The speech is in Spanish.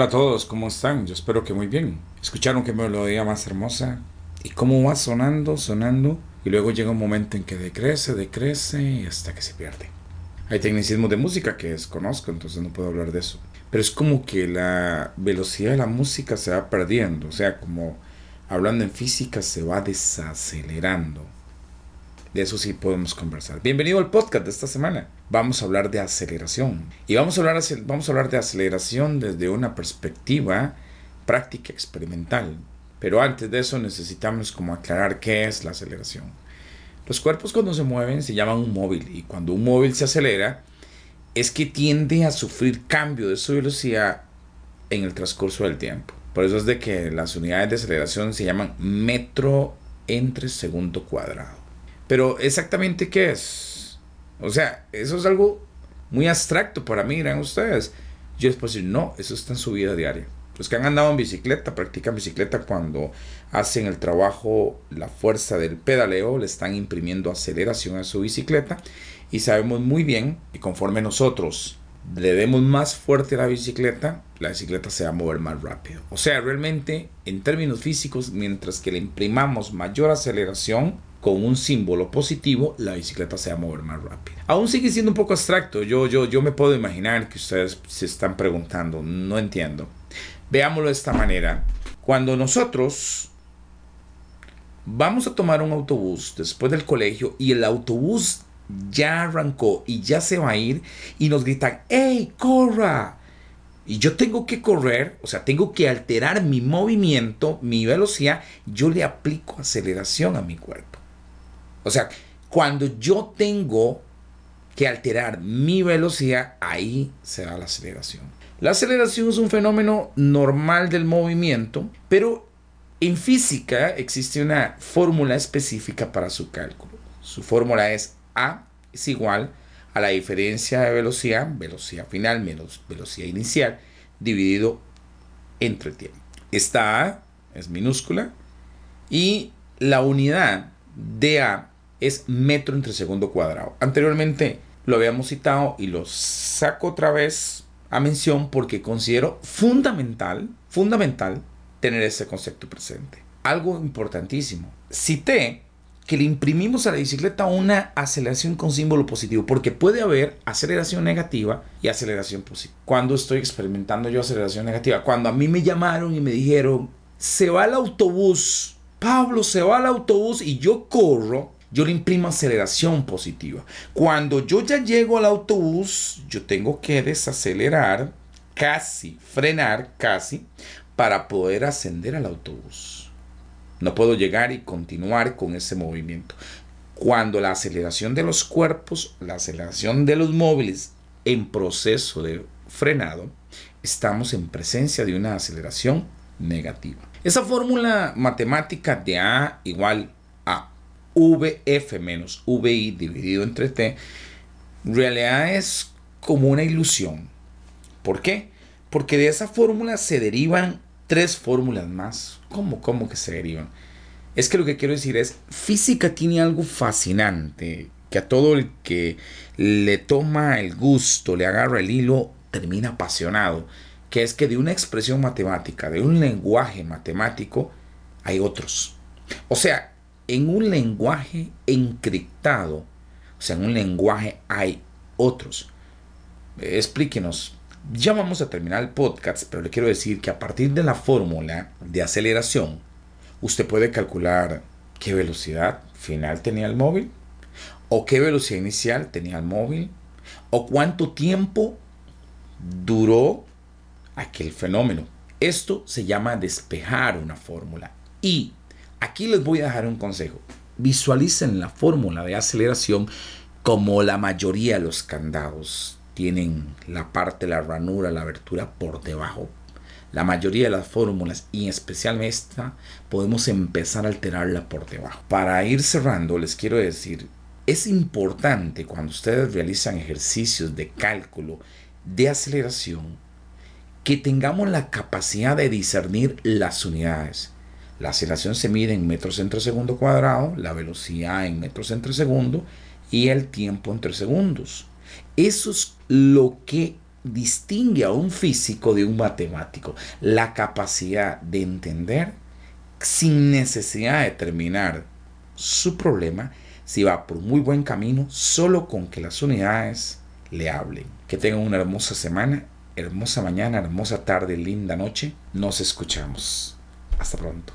Hola a todos, ¿cómo están? Yo espero que muy bien. ¿Escucharon qué melodía más hermosa? ¿Y cómo va sonando, sonando? Y luego llega un momento en que decrece, decrece y hasta que se pierde. Hay tecnicismos de música que desconozco, entonces no puedo hablar de eso. Pero es como que la velocidad de la música se va perdiendo. O sea, como hablando en física, se va desacelerando. De eso sí podemos conversar. Bienvenido al podcast de esta semana. Vamos a hablar de aceleración. Y vamos a hablar, vamos a hablar de aceleración desde una perspectiva práctica experimental. Pero antes de eso necesitamos como aclarar qué es la aceleración. Los cuerpos cuando se mueven se llaman un móvil y cuando un móvil se acelera es que tiende a sufrir cambio de su velocidad en el transcurso del tiempo. Por eso es de que las unidades de aceleración se llaman metro entre segundo cuadrado. Pero exactamente qué es. O sea, eso es algo muy abstracto para mí, dirán ustedes. Yo les puedo decir, no, eso está en su vida diaria. Los que han andado en bicicleta, practican bicicleta cuando hacen el trabajo, la fuerza del pedaleo, le están imprimiendo aceleración a su bicicleta. Y sabemos muy bien que conforme nosotros le demos más fuerte a la bicicleta, la bicicleta se va a mover más rápido. O sea, realmente, en términos físicos, mientras que le imprimamos mayor aceleración, con un símbolo positivo, la bicicleta se va a mover más rápido. Aún sigue siendo un poco abstracto. Yo, yo, yo me puedo imaginar que ustedes se están preguntando, no entiendo. Veámoslo de esta manera. Cuando nosotros vamos a tomar un autobús después del colegio y el autobús ya arrancó y ya se va a ir y nos gritan, ¡Ey, corra! Y yo tengo que correr, o sea, tengo que alterar mi movimiento, mi velocidad, yo le aplico aceleración a mi cuerpo. O sea, cuando yo tengo que alterar mi velocidad, ahí se da la aceleración. La aceleración es un fenómeno normal del movimiento, pero en física existe una fórmula específica para su cálculo. Su fórmula es A es igual a la diferencia de velocidad, velocidad final menos velocidad inicial, dividido entre tiempo. Esta A es minúscula y la unidad de A es metro entre segundo cuadrado. Anteriormente lo habíamos citado y lo saco otra vez a mención porque considero fundamental, fundamental tener ese concepto presente. Algo importantísimo. Cité que le imprimimos a la bicicleta una aceleración con símbolo positivo, porque puede haber aceleración negativa y aceleración positiva. Cuando estoy experimentando yo aceleración negativa, cuando a mí me llamaron y me dijeron, se va el autobús, Pablo, se va el autobús y yo corro, yo le imprimo aceleración positiva. Cuando yo ya llego al autobús, yo tengo que desacelerar, casi, frenar, casi, para poder ascender al autobús. No puedo llegar y continuar con ese movimiento. Cuando la aceleración de los cuerpos, la aceleración de los móviles en proceso de frenado, estamos en presencia de una aceleración negativa. Esa fórmula matemática de A igual VF menos VI dividido entre T, realidad es como una ilusión. ¿Por qué? Porque de esa fórmula se derivan tres fórmulas más. ¿Cómo, cómo que se derivan? Es que lo que quiero decir es, física tiene algo fascinante, que a todo el que le toma el gusto, le agarra el hilo, termina apasionado, que es que de una expresión matemática, de un lenguaje matemático, hay otros. O sea, en un lenguaje encriptado, o sea, en un lenguaje hay otros. Explíquenos. Ya vamos a terminar el podcast, pero le quiero decir que a partir de la fórmula de aceleración, usted puede calcular qué velocidad final tenía el móvil, o qué velocidad inicial tenía el móvil, o cuánto tiempo duró aquel fenómeno. Esto se llama despejar una fórmula. Y Aquí les voy a dejar un consejo. Visualicen la fórmula de aceleración como la mayoría de los candados tienen la parte, la ranura, la abertura por debajo. La mayoría de las fórmulas y especialmente esta podemos empezar a alterarla por debajo. Para ir cerrando les quiero decir, es importante cuando ustedes realizan ejercicios de cálculo de aceleración que tengamos la capacidad de discernir las unidades la aceleración se mide en metros entre segundo cuadrado, la velocidad en metros entre segundo y el tiempo entre segundos. Eso es lo que distingue a un físico de un matemático. La capacidad de entender sin necesidad de terminar su problema si va por muy buen camino solo con que las unidades le hablen. Que tengan una hermosa semana, hermosa mañana, hermosa tarde, linda noche. Nos escuchamos. Hasta pronto.